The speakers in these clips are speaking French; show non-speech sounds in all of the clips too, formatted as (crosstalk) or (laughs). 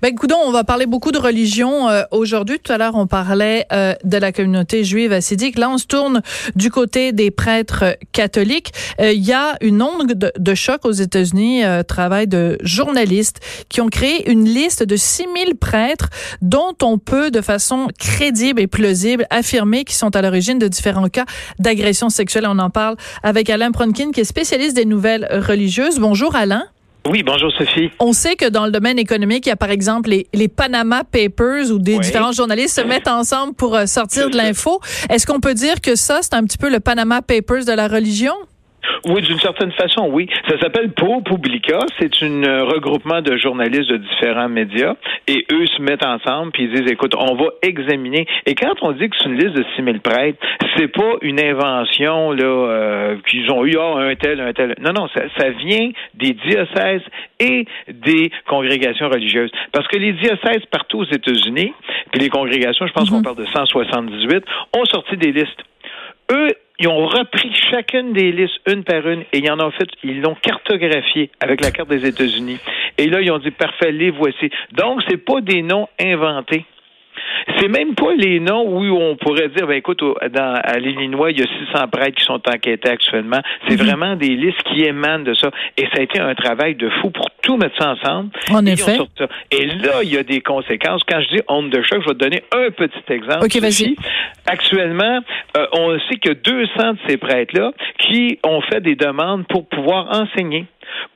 Ben, écoute, on va parler beaucoup de religion euh, aujourd'hui. Tout à l'heure, on parlait euh, de la communauté juive assidique. Là, on se tourne du côté des prêtres catholiques. Euh, il y a une onde de, choc aux États-Unis, travail de journalistes qui ont créé une liste de 6000 prêtres dont on peut, de façon crédible et plausible, affirmer qu'ils sont à l'origine de différents cas d'agression sexuelle. On en parle avec Alain Pronkin, qui est spécialiste des nouvelles religieuses. Bonjour, Alain. Oui, bonjour Sophie. On sait que dans le domaine économique, il y a par exemple les, les Panama Papers où des différents journalistes se mettent ensemble pour euh, sortir de l'info. Est-ce qu'on peut dire que ça, c'est un petit peu le Panama Papers de la religion? Oui, d'une certaine façon, oui. Ça s'appelle Pro Publica. C'est un euh, regroupement de journalistes de différents médias. Et eux se mettent ensemble puis ils disent, écoute, on va examiner. Et quand on dit que c'est une liste de 6000 prêtres, c'est pas une invention là euh, qu'ils ont eu, ah, un tel, un tel. Non, non, ça, ça vient des diocèses et des congrégations religieuses. Parce que les diocèses partout aux États-Unis, puis les congrégations, je pense qu'on mhm. parle de 178, ont sorti des listes. Eux, ils ont repris chacune des listes une par une et ils en ont fait, ils l'ont cartographié avec la carte des États-Unis. Et là, ils ont dit parfait, les voici. Donc, c'est pas des noms inventés. C'est même pas les noms où on pourrait dire, ben écoute, dans, à l'Illinois, il y a 600 prêtres qui sont enquêtés actuellement. C'est mhm. vraiment des listes qui émanent de ça. Et ça a été un travail de fou pour tout mettre ça ensemble. En effet. Et là, il y a des conséquences. Quand je dis onde de choc, je vais te donner un petit exemple. OK, vas-y. Actuellement, euh, on sait que 200 de ces prêtres-là qui ont fait des demandes pour pouvoir enseigner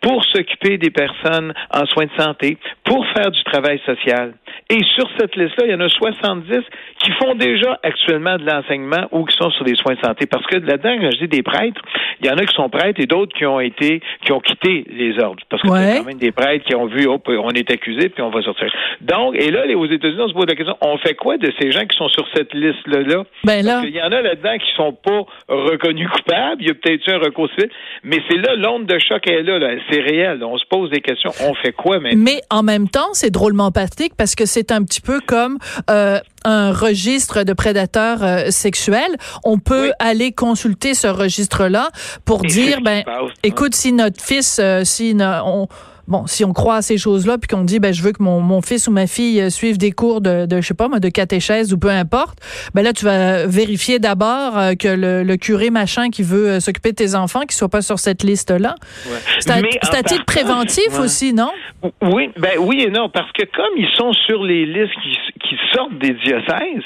pour s'occuper des personnes en soins de santé, pour faire du travail social. Et sur cette liste-là, il y en a 70 qui font déjà actuellement de l'enseignement ou qui sont sur des soins de santé. Parce que là-dedans, quand je dis des prêtres, il y en a qui sont prêtres et d'autres qui ont été, qui ont quitté les ordres. Parce que a quand même des prêtres qui ont vu, oh, on est accusé, puis on va sortir. Donc, et là, aux États-Unis, on se pose la question, on fait quoi de ces gens qui sont sur cette liste-là? Ben là. Parce qu'il y en a là-dedans qui sont pas reconnus coupables. Il y a peut-être eu un recours civil. Mais c'est là, l'onde de choc est là. là. C'est réel. On se pose des questions. On fait quoi maintenant? Mais en même temps, c'est drôlement pratique parce que c'est un petit peu comme euh, un registre de prédateurs euh, sexuels. On peut aller consulter ce registre-là pour dire, ben, écoute, si notre fils, euh, si on bon, si on croit à ces choses-là, puis qu'on dit, ben, je veux que mon, mon fils ou ma fille euh, suive des cours de, de je sais pas moi, de catéchèse ou peu importe, ben là, tu vas vérifier d'abord euh, que le, le, curé machin qui veut euh, s'occuper de tes enfants, qui soit pas sur cette liste-là. C'est à, titre préventif aussi, non? Oui, ben oui et non, parce que comme ils sont sur les listes qui, qui sortent des diocèses,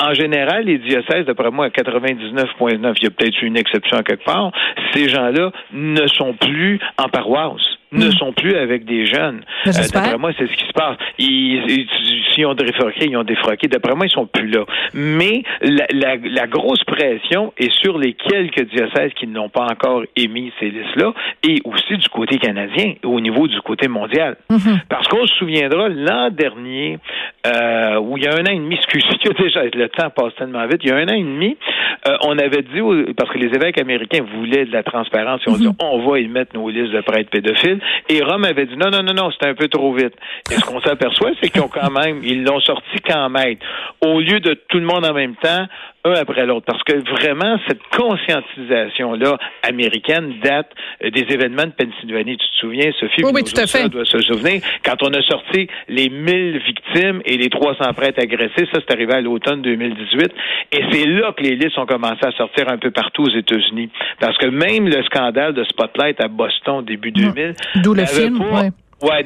en général, les diocèses, d'après moi, à 99,9, il y a peut-être une exception à quelque part, ces gens-là ne sont plus en paroisse ne hmm. sont plus avec des jeunes. Euh, d'après moi, c'est ce qui se passe. Ils, s'ils ont défroqué, ils ont défroqué. D'après moi, ils sont plus là. Mais la, la, la, grosse pression est sur les quelques diocèses qui n'ont pas encore émis ces listes-là et aussi du côté canadien, au niveau du côté mondial. Mhm. Parce qu'on se souviendra, l'an dernier, euh, où il y a un an et demi, (laughs) excusez, déjà, le temps passe tellement vite, il y a un an et demi, euh, on avait dit, parce que les évêques américains voulaient de la transparence, ils ont dit, mhm. on va y mettre nos listes de prêtres pédophiles. Et Rome avait dit non, non, non, non, c'était un peu trop vite. Et ce qu'on s'aperçoit, c'est qu'ils ont quand même, ils l'ont sorti quand même. Au lieu de tout le monde en même temps, un après l'autre. Parce que vraiment, cette conscientisation-là américaine date euh, des événements de Pennsylvanie. Tu te souviens, Sophie? Oui, oui tout à fait. doit se souvenir. Quand on a sorti les 1000 victimes et les 300 prêtres agressés, ça, c'est arrivé à l'automne 2018. Et c'est là que les listes ont commencé à sortir un peu partout aux États-Unis. Parce que même le scandale de Spotlight à Boston début 2000. D'où le film, ouais,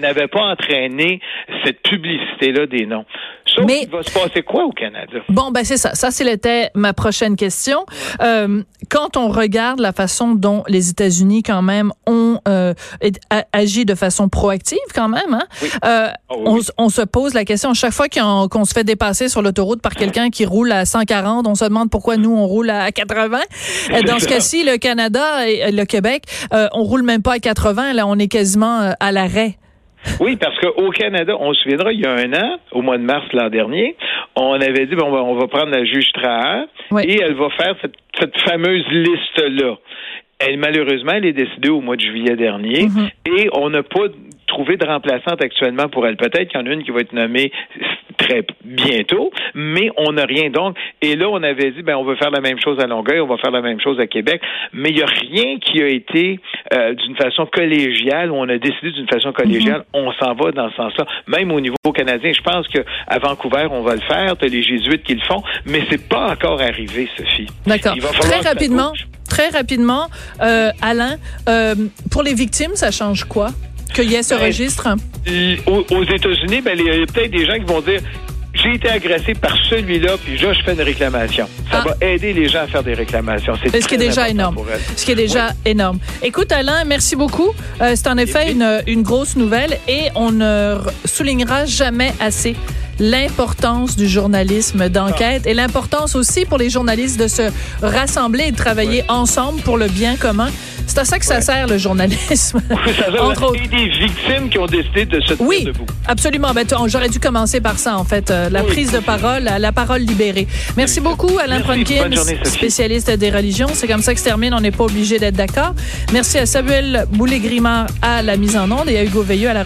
n'avait pas entraîné cette publicité-là des noms. Sauf Mais il va se passer quoi au Canada? Bon, ben c'est ça. Ça, c'était ma prochaine question. Euh, quand on regarde la façon dont les États-Unis, quand même, ont euh, agi de façon proactive, quand même, hein? euh, ah on, on, se pose la question, chaque fois qu'on se fait dépasser sur l'autoroute par quelqu'un qui roule à 140, on se demande pourquoi nous, on roule à 80. Euh, dans ce cas-ci, le Canada et le Québec, euh, on roule même pas à 80, là, on est quasiment à l'arrêt. Oui, parce qu'au Canada, on se souviendra, il y a un an, au mois de mars l'an dernier, on avait dit, bon, on va prendre la juge Trahan et elle va faire cette, cette fameuse liste-là. Elle, malheureusement, elle est décédée au mois de juillet dernier mm-hmm. et on n'a pas trouvé de remplaçante actuellement pour elle. Peut-être qu'il y en a une qui va être nommée très bientôt, mais on n'a rien donc. Et là, on avait dit, ben, on va faire la même chose à Longueuil, on va faire la même chose à Québec, mais il n'y a rien qui a été euh, d'une façon collégiale, où on a décidé d'une façon collégiale, mm-hmm. on s'en va dans ce sens-là. Même au niveau canadien, je pense qu'à Vancouver, on va le faire, as les Jésuites qui le font, mais c'est pas encore arrivé, Sophie. D'accord. Très rapidement, très rapidement, euh, Alain, euh, pour les victimes, ça change quoi? Qu'il y ait ce ben, registre? Aux, États-Unis, ben, il y a peut-être des gens qui vont dire j'ai été agressé par celui-là, puis là, je fais une réclamation. Ça ah. va aider les gens à faire des réclamations. C'est ce qui est déjà énorme. Ce qui est déjà énorme. Écoute, Alain, merci beaucoup. Euh, c'est en effet une, une grosse nouvelle et on ne soulignera jamais assez l'importance du journalisme d'enquête et l'importance aussi pour les journalistes de se rassembler et de travailler ensemble pour le bien commun. C'est à ça que ça sert le journalisme. (laughs) ça Entre autres. des victimes qui ont décidé de se tenir oui, debout. Absolument. Ben, j'aurais dû commencer par ça, en fait. Euh, la prise de parole, la parole libérée. Merci beaucoup, Alain Pronkin, spécialiste des religions. C'est comme ça que se termine. On n'est pas obligé d'être d'accord. Merci à Samuel Boulay-Grimard à la mise en onde et à Hugo Veilleux à la